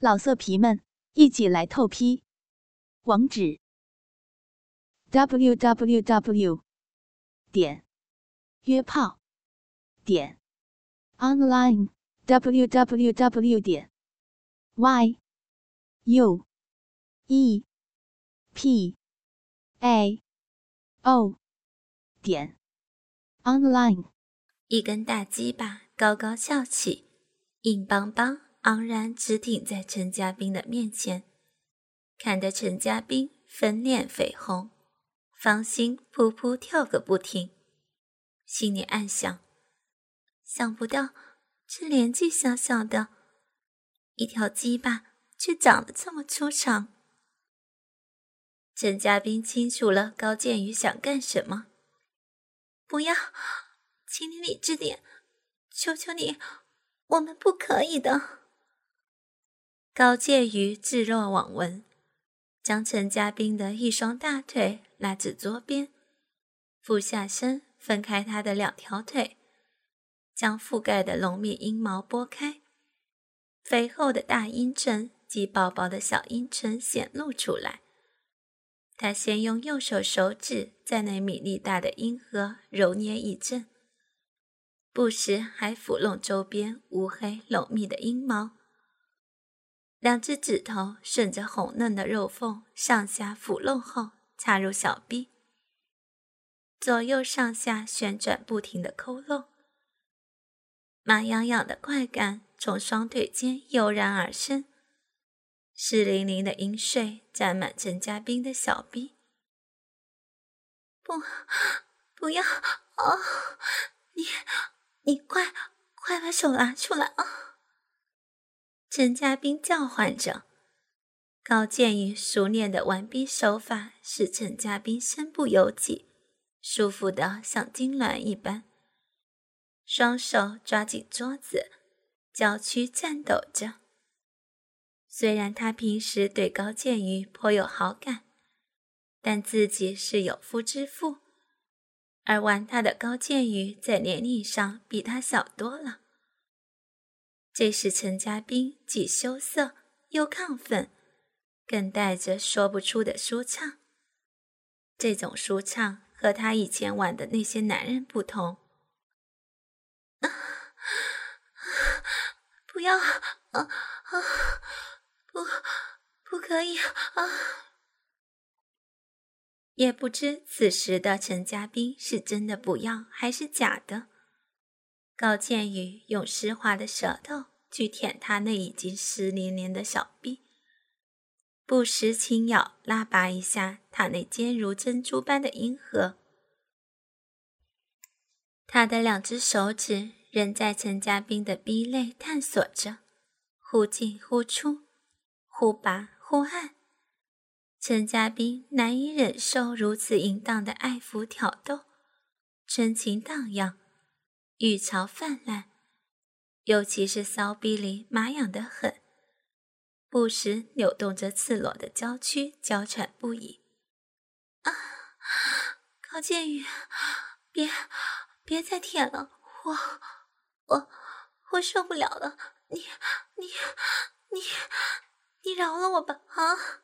老色皮们，一起来透批！网址：w w w 点约炮点 online w w w 点 y u e p a o 点 online。一根大鸡巴高高翘起，硬邦邦。昂然直挺在陈家斌的面前，看得陈家斌粉脸绯红，芳心扑扑跳个不停，心里暗想：想不到这年纪小小的，一条鸡巴却长得这么粗长。陈家斌清楚了高建宇想干什么，不要，请你理智点，求求你，我们不可以的。高介于置若罔闻，将陈家斌的一双大腿拉至桌边，俯下身分开他的两条腿，将覆盖的浓密阴毛拨开，肥厚的大阴唇及薄薄的小阴唇显露出来。他先用右手手指在那米粒大的阴核揉捏一阵，不时还抚弄周边乌黑浓密的阴毛。两只指头顺着红嫩的肉缝上下抚弄后，插入小臂，左右上下旋转不停的抠弄，麻痒痒的快感从双腿间油然而生，湿淋淋的饮水沾满陈家斌的小臂。不，不要啊！你，你快，快把手拿出来啊！陈家斌叫唤着，高建宇熟练的玩逼手法使陈家斌身不由己，舒服的像金銮一般。双手抓紧桌子，脚躯颤抖着。虽然他平时对高建宇颇有好感，但自己是有夫之妇，而玩他的高建宇在年龄上比他小多了。这时，陈家斌既羞涩又亢奋，更带着说不出的舒畅。这种舒畅和他以前玩的那些男人不同。不要啊啊！不，不可以啊！也不知此时的陈家斌是真的不要还是假的。高建宇用湿滑的舌头去舔他那已经湿淋淋的小臂，不时轻咬、拉拔一下他那坚如珍珠般的阴核。他的两只手指仍在陈家斌的臂内探索着，忽进忽出，忽拔忽按。陈家斌难以忍受如此淫荡的爱抚挑逗，春情荡漾。欲潮泛滥，尤其是骚逼里麻痒得很，不时扭动着赤裸的娇躯，娇喘不已。啊，高建宇，别，别再舔了，我，我，我受不了了！你，你，你，你饶了我吧！啊！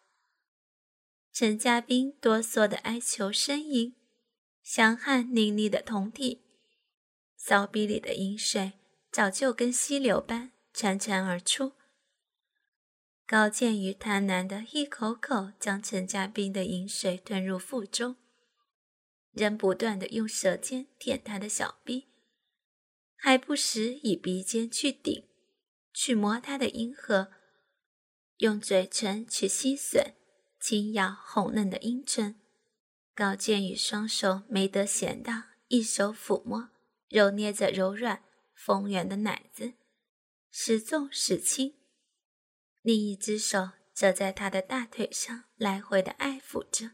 陈家斌哆嗦的哀求呻吟，香汗淋漓的酮体。骚逼里的饮水早就跟溪流般潺潺而出。高建宇贪婪的一口口将陈家斌的饮水吞入腹中，仍不断的用舌尖舔他的小臂，还不时以鼻尖去顶、去摸他的阴核，用嘴唇去吸吮、轻咬红嫩的阴唇。高建宇双手没得闲的，一手抚摸。揉捏着柔软丰圆的奶子，时重时轻，另一只手则在他的大腿上来回的爱抚着。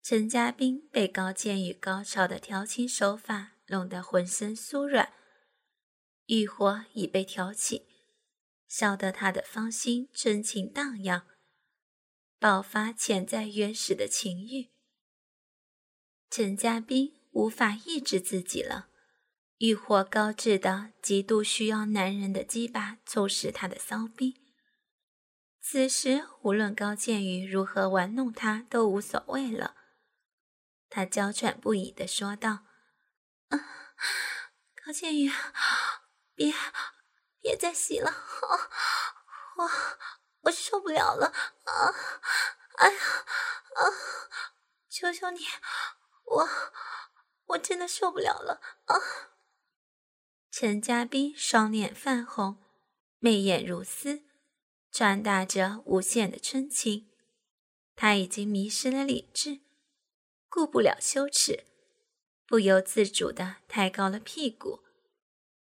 陈家斌被高建宇高超的调情手法弄得浑身酥软，欲火已被挑起，烧得他的芳心春情荡漾，爆发潜在原始的情欲。陈家斌。无法抑制自己了，欲火高炽的，极度需要男人的鸡巴充实他的骚逼。此时无论高建宇如何玩弄他都无所谓了。他娇喘不已的说道：“啊，高建宇，别别再洗了，我我受不了了啊！哎呀啊！求求你，我我真的受不了了啊！”陈家斌双脸泛红，媚眼如丝，传达着无限的春情。他已经迷失了理智。顾不了羞耻，不由自主地抬高了屁股，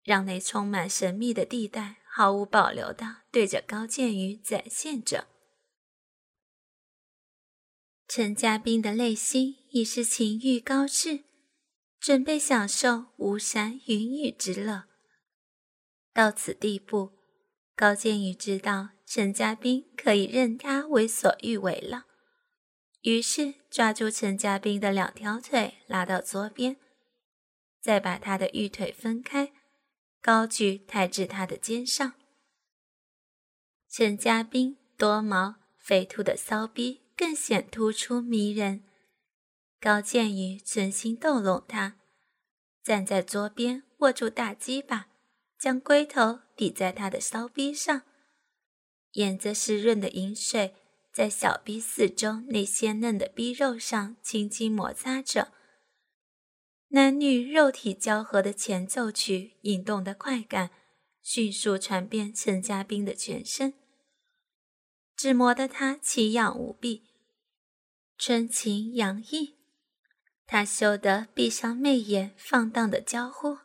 让那充满神秘的地带毫无保留地对着高建宇展现着。陈家斌的内心已是情欲高炽，准备享受巫山云雨之乐。到此地步，高建宇知道陈家斌可以任他为所欲为了。于是抓住陈家斌的两条腿，拉到桌边，再把他的玉腿分开，高举抬至他的肩上。陈家斌多毛肥凸的骚逼更显突出迷人。高建宇存心逗弄他，站在桌边握住大鸡巴，将龟头抵在他的骚逼上，沿着湿润的饮水。在小臂四周那鲜嫩的逼肉上轻轻摩擦着，男女肉体交合的前奏曲，引动的快感迅速传遍陈家斌的全身，只磨得他奇痒无比，春情洋溢。他羞得闭上媚眼，放荡的娇呼：“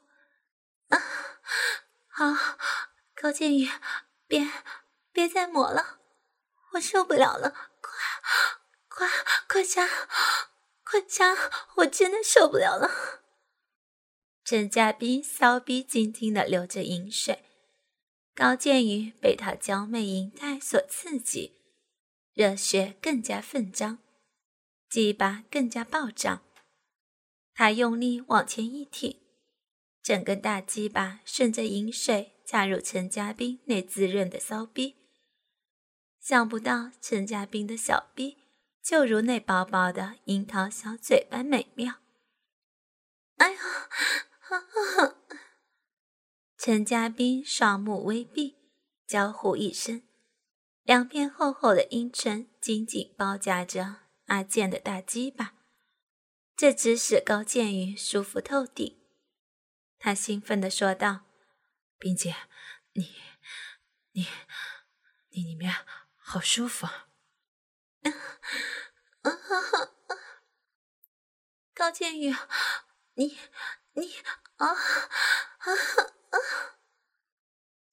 啊，好，高建宇，别别再抹了。”我受不了了，快快快加，快加！我真的受不了了。陈家斌骚逼紧紧的流着淫水，高建宇被他娇媚淫态所刺激，热血更加奋张，鸡巴更加暴涨。他用力往前一挺，整个大鸡巴顺着饮水插入陈家斌那滋润的骚逼。想不到陈家斌的小逼就如那薄薄的樱桃小嘴般美妙。哎呀！陈家斌双目微闭，娇呼一声，两片厚厚的阴唇紧紧包夹着阿健的大鸡巴，这只使高建宇舒服透顶。他兴奋地说道：“冰姐，你、你、你里面……”好舒服啊！高建宇，你你啊啊啊！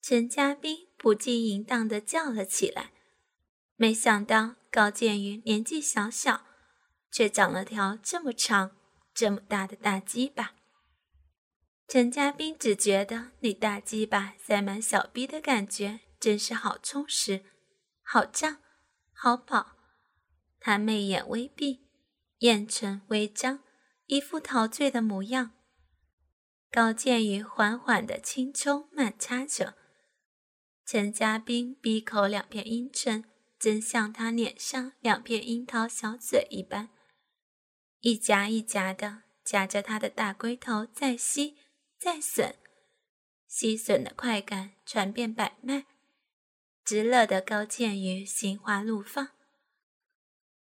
陈家斌不禁淫荡的叫了起来。没想到高建宇年纪小小，却长了条这么长、这么大的大鸡巴。陈家斌只觉得那大鸡巴塞满小逼的感觉真是好充实。好胀，好饱。他媚眼微闭，眼唇微张，一副陶醉的模样。高建宇缓缓的轻抽慢插着，陈家斌闭口两片阴唇，真像他脸上两片樱桃小嘴一般，一夹一夹的夹着他的大龟头再吸再吮，吸吮的快感传遍百脉。直乐的高建宇心花怒放，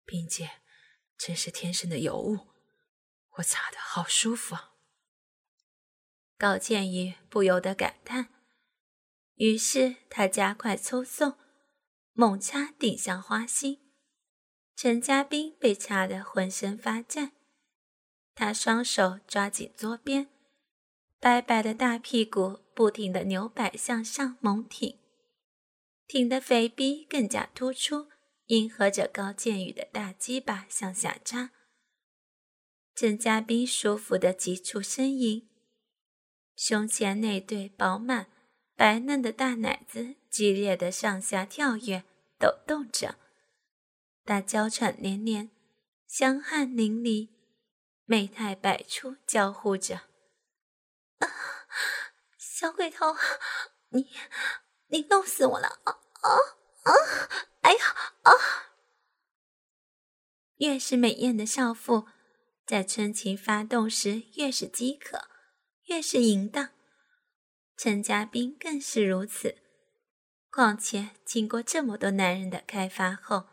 冰姐真是天生的尤物，我擦的好舒服啊！高建宇不由得感叹，于是他加快抽送，猛掐顶向花心。陈家斌被掐得浑身发颤，他双手抓紧桌边，白白的大屁股不停的扭摆向上猛挺。挺的肥逼更加突出，迎合着高建宇的大鸡巴向下扎。陈家斌舒服的急促呻吟，胸前那对饱满白嫩的大奶子激烈的上下跳跃抖动着，大娇喘连连，香汗淋漓，媚态百出，娇呼着：“，小鬼头，你……”你弄死我了！啊啊！啊！哎呀啊！越是美艳的少妇，在春情发动时越是饥渴，越是淫荡。陈家斌更是如此。况且经过这么多男人的开发后，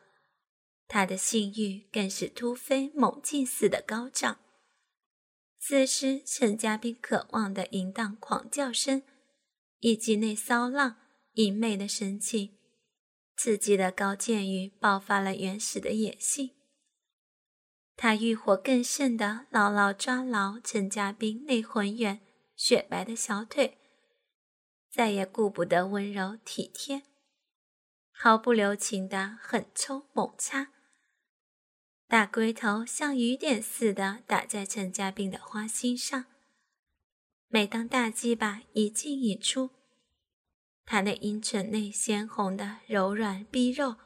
他的性欲更是突飞猛进似的高涨。此时，陈家斌渴望的淫荡狂叫声，以及那骚浪淫媚的神情，刺激的高剑宇爆发了原始的野性。他欲火更盛的牢牢抓牢陈家斌那浑圆雪白的小腿。再也顾不得温柔体贴，毫不留情的狠抽猛插，大龟头像雨点似的打在陈家斌的花心上。每当大鸡巴一进一出，他那阴唇内鲜红的柔软逼肉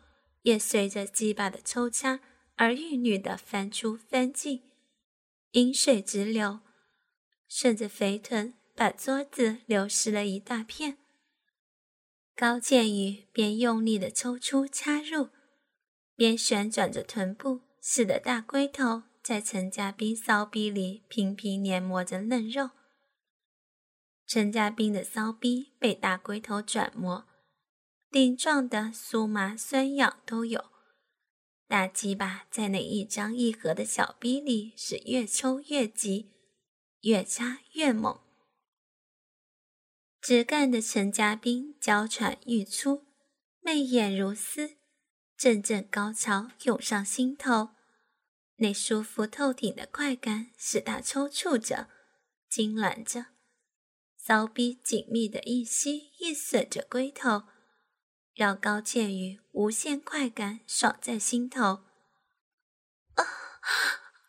也随着鸡巴的抽插而玉女的翻出翻进，饮水直流，顺着肥臀。把桌子流失了一大片。高建宇边用力的抽出插入，边旋转着臀部，使得大龟头在陈家斌骚逼里频频碾磨着嫩肉。陈家斌的骚逼被大龟头转磨，顶撞的酥麻酸痒都有。大鸡巴在那一张一合的小逼里是越抽越急，越插越猛。直干的陈家斌娇喘欲出，媚眼如丝，阵阵高潮涌上心头。那舒服透顶的快感使他抽搐着、痉挛着，骚逼紧密的一吸一吮着龟头，让高建宇无限快感爽在心头。啊，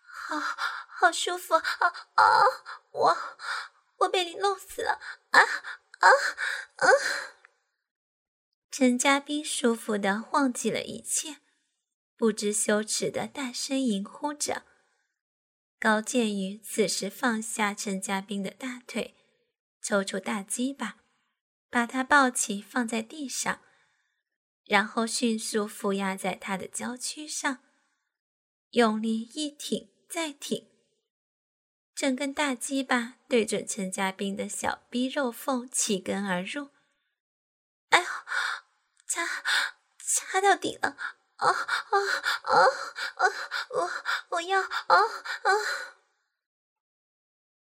好好舒服啊啊！我。我被你弄死了！啊啊啊！陈家斌舒服的忘记了一切，不知羞耻的大声吟呼着。高建宇此时放下陈家斌的大腿，抽出大鸡巴，把他抱起放在地上，然后迅速负压在他的娇躯上，用力一挺再挺。整根大鸡巴对准陈家斌的小逼肉缝起根而入，插插到底了！啊啊啊啊！我我要啊啊！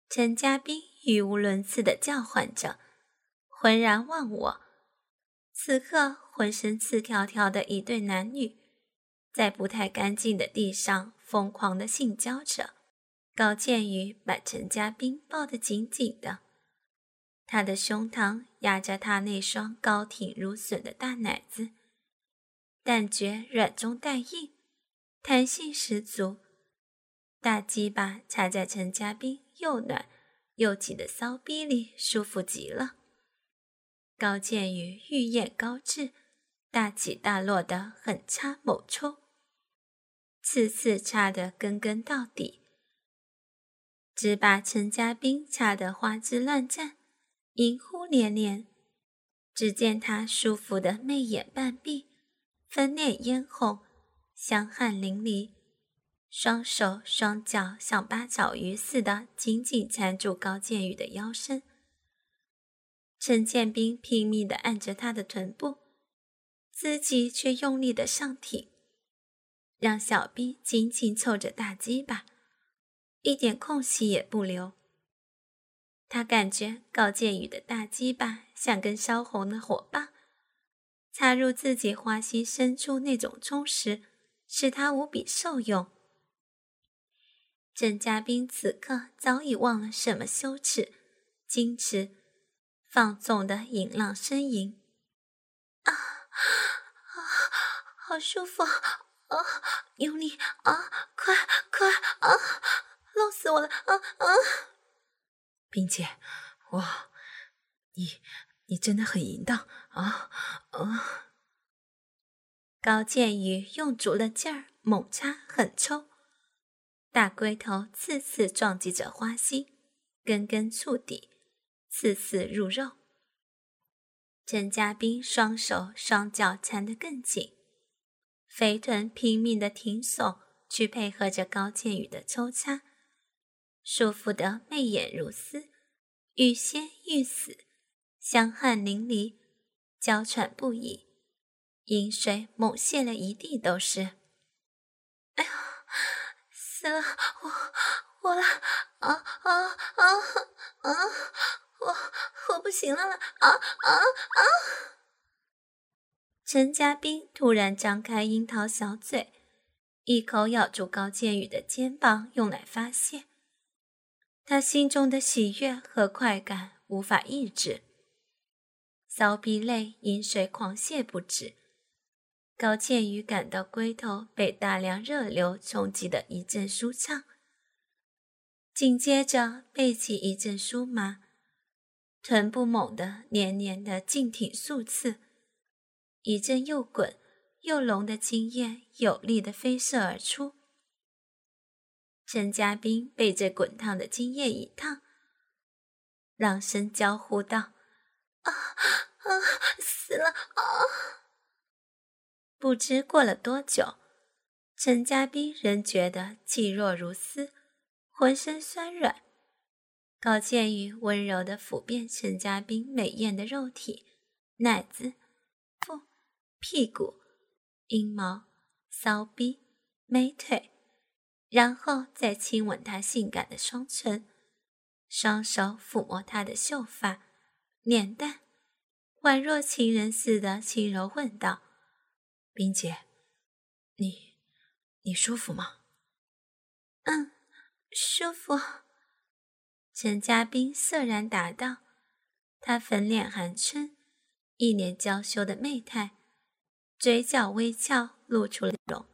陈家斌语无伦次的叫唤着，浑然忘我。此刻，浑身刺条条的一对男女，在不太干净的地上疯狂的性交着。高建宇把陈家斌抱得紧紧的，他的胸膛压着他那双高挺如笋的大奶子，但觉软中带硬，弹性十足。大鸡巴插在陈家斌又暖又紧的骚逼里，舒服极了。高建宇欲焰高炽，大起大落的狠插猛抽，次次插得根根到底。只把陈家斌掐得花枝乱颤，淫呼连连。只见他舒服的媚眼半闭，粉脸嫣红，香汗淋漓，双手双脚像八爪鱼似的紧紧缠住高建宇的腰身。陈建斌拼命地按着他的臀部，自己却用力地上挺，让小臂紧紧凑着大鸡巴。一点空隙也不留。他感觉高建宇的大鸡巴像根烧红的火棒，插入自己花心深处，那种充实使他无比受用。郑嘉宾此刻早已忘了什么羞耻、矜持、放纵的淫浪呻吟。啊啊，好舒服啊！用力啊！快快啊！弄死我了！啊啊！并且，我，你，你真的很淫荡啊啊！高建宇用足了劲儿，猛插狠抽，大龟头次次撞击着花心，根根触底，次次入肉。陈家斌双手双脚缠得更紧，肥臀拼命的挺耸，去配合着高建宇的抽插，舒服的媚眼如丝，欲仙欲死，香汗淋漓，娇喘不已，饮水猛泻了一地都是。哎呀，死了，我我了，啊啊啊啊！我我不行了了啊啊啊！陈家斌突然张开樱桃小嘴，一口咬住高建宇的肩膀，用来发泄。他心中的喜悦和快感无法抑制，骚逼泪饮水狂泻不止。高倩宇感到龟头被大量热流冲击的一阵舒畅，紧接着背脊一阵酥麻。臀部猛地、黏黏的劲挺数次，一阵又滚又浓的精液有力的飞射而出。陈家斌被这滚烫的精液一烫，朗声娇呼道：“啊啊，死了啊！”不知过了多久，陈家斌仍觉得气若如丝，浑身酸软。高建宇温柔地抚遍陈家斌美艳的肉体，奶子、腹、屁股、阴毛、骚逼、美腿，然后再亲吻她性感的双唇，双手抚摸她的秀发、脸蛋，宛若情人似的轻柔问道：“冰姐，你你舒服吗？”“嗯，舒服。”陈家斌涩然答道：“他粉脸含春，一脸娇羞的媚态，嘴角微翘，露出了容。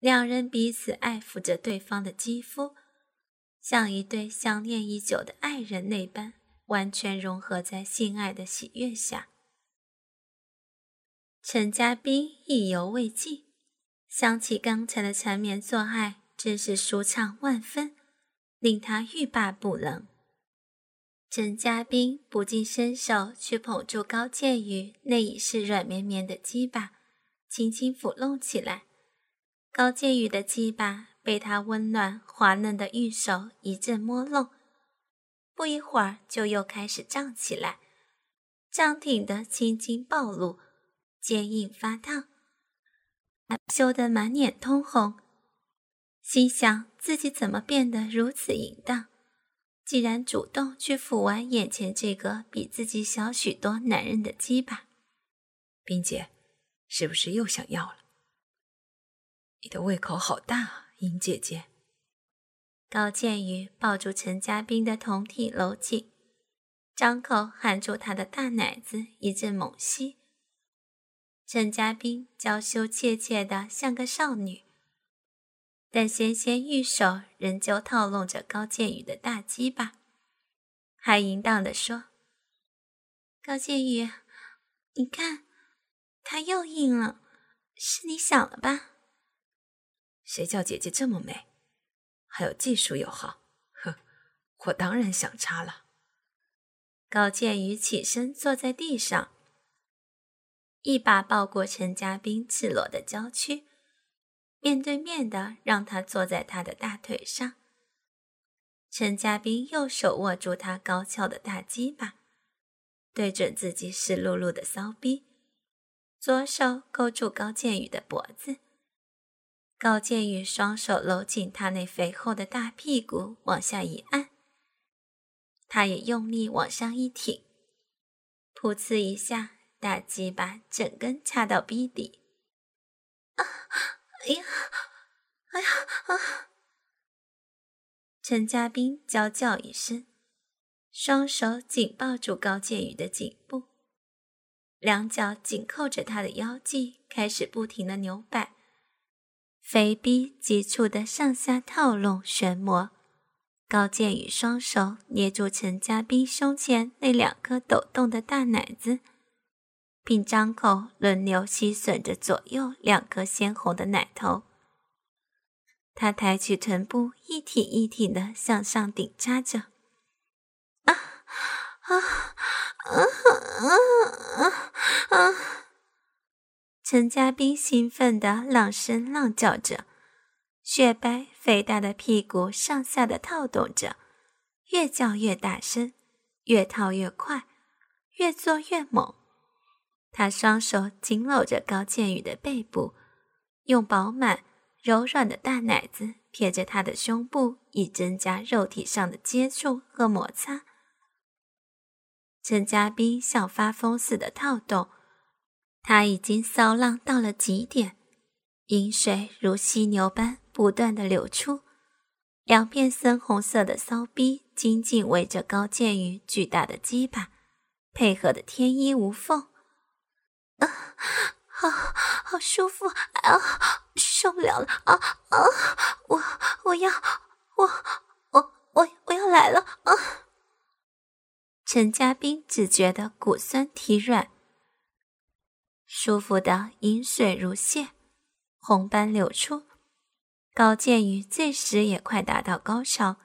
两人彼此爱抚着对方的肌肤，像一对相恋已久的爱人那般，完全融合在性爱的喜悦下。陈家斌意犹未尽，想起刚才的缠绵做爱，真是舒畅万分。令他欲罢不能。陈家斌不禁伸手去捧住高建宇那已是软绵绵的鸡巴，轻轻抚弄起来。高建宇的鸡巴被他温暖滑嫩的玉手一阵摸弄，不一会儿就又开始胀起来，胀挺的青筋暴露，坚硬发烫，羞得满脸通红。心想自己怎么变得如此淫荡？竟然主动去抚玩眼前这个比自己小许多男人的鸡巴。冰姐，是不是又想要了？你的胃口好大啊，殷姐姐。高建宇抱住陈家斌的酮体搂紧，张口含住他的大奶子，一阵猛吸。陈家斌娇羞怯怯的像个少女。但纤纤玉手仍旧套弄着高建宇的大鸡巴，还淫荡地说：“高建宇，你看，他又硬了，是你想了吧？谁叫姐姐这么美，还有技术又好，哼，我当然想插了。”高建宇起身坐在地上，一把抱过陈家斌赤裸的娇躯。面对面的让他坐在他的大腿上，陈家斌右手握住他高翘的大鸡巴，对准自己湿漉漉的骚逼，左手勾住高建宇的脖子。高建宇双手搂紧他那肥厚的大屁股，往下一按，他也用力往上一挺，噗呲一下，大鸡巴整根插到逼底。啊！哎呀，哎呀啊！陈家斌娇叫一声，双手紧抱住高建宇的颈部，两脚紧扣着他的腰际，开始不停的扭摆，肥逼急促的上下套弄旋磨。高建宇双手捏住陈家斌胸前那两颗抖动的大奶子。并张口轮流吸吮着左右两颗鲜红的奶头。他抬起臀部，一挺一挺的向上顶扎着。啊啊！啊啊啊啊！陈家斌兴奋地浪声浪叫着，雪白肥大的屁股上下的跳动着，越叫越大声，越跳越快，越做越猛。他双手紧搂着高建宇的背部，用饱满柔软的大奶子贴着他的胸部，以增加肉体上的接触和摩擦。陈家斌像发疯似的跳动。他已经骚浪到了极点，饮水如犀牛般不断的流出，两片深红色的骚逼紧紧围着高建宇巨大的鸡巴，配合的天衣无缝。啊，好，好舒服啊，受不了了啊啊！我我要我我我我要来了啊！陈家斌只觉得骨酸体软。舒服的饮水如泻，红斑流出。高建宇这时也快达到高潮，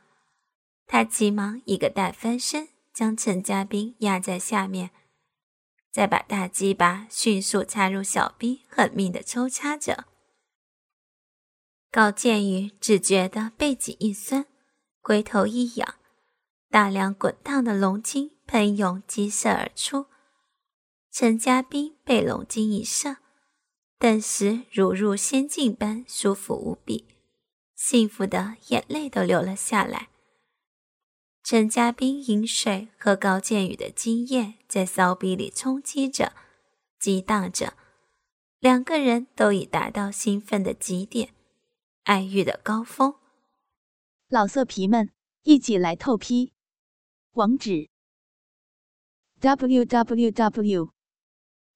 他急忙一个大翻身，将陈家斌压在下面，再把大鸡巴迅速插入小臂，狠命的抽插着。高建宇只觉得背脊一酸，龟头一痒，大量滚烫的龙精喷涌激射而出。陈家斌被龙精一射，顿时如入仙境般舒服无比，幸福的眼泪都流了下来。陈家斌饮水和高建宇的精液在骚逼里冲击着、激荡着，两个人都已达到兴奋的极点，爱欲的高峰。老色皮们，一起来透批！网址：w w w.